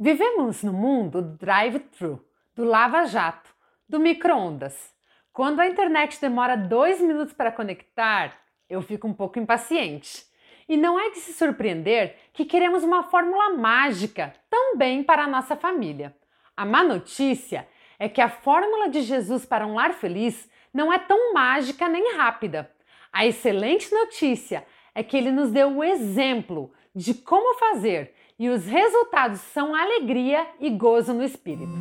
Vivemos no mundo do drive-thru, do lava-jato, do micro-ondas. Quando a internet demora dois minutos para conectar, eu fico um pouco impaciente. E não é de se surpreender que queremos uma fórmula mágica também para a nossa família. A má notícia é que a fórmula de Jesus para um lar feliz não é tão mágica nem rápida. A excelente notícia é que ele nos deu o exemplo de como fazer e os resultados são alegria e gozo no espírito.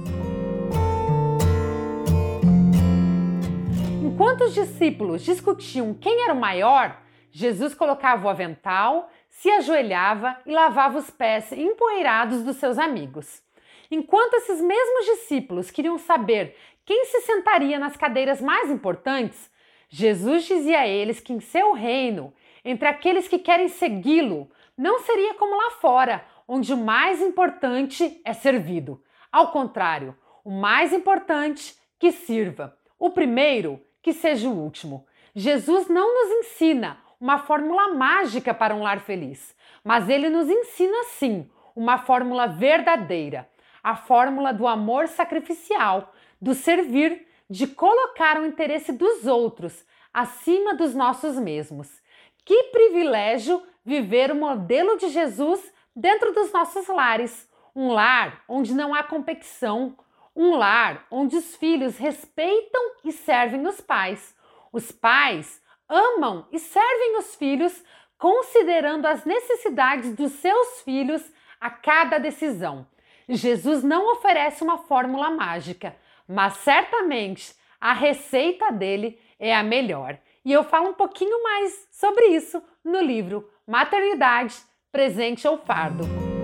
Enquanto os discípulos discutiam quem era o maior, Jesus colocava o avental, se ajoelhava e lavava os pés empoeirados dos seus amigos. Enquanto esses mesmos discípulos queriam saber quem se sentaria nas cadeiras mais importantes, Jesus dizia a eles que em seu reino, entre aqueles que querem segui-lo, não seria como lá fora, onde o mais importante é servido. Ao contrário, o mais importante que sirva. O primeiro que seja o último. Jesus não nos ensina uma fórmula mágica para um lar feliz, mas ele nos ensina sim uma fórmula verdadeira, a fórmula do amor sacrificial, do servir, de colocar o interesse dos outros acima dos nossos mesmos. Que privilégio viver o modelo de Jesus dentro dos nossos lares. Um lar onde não há competição, um lar onde os filhos respeitam e servem os pais. Os pais amam e servem os filhos, considerando as necessidades dos seus filhos a cada decisão. Jesus não oferece uma fórmula mágica, mas certamente a receita dele é a melhor. E eu falo um pouquinho mais sobre isso no livro Maternidade presente ou fardo.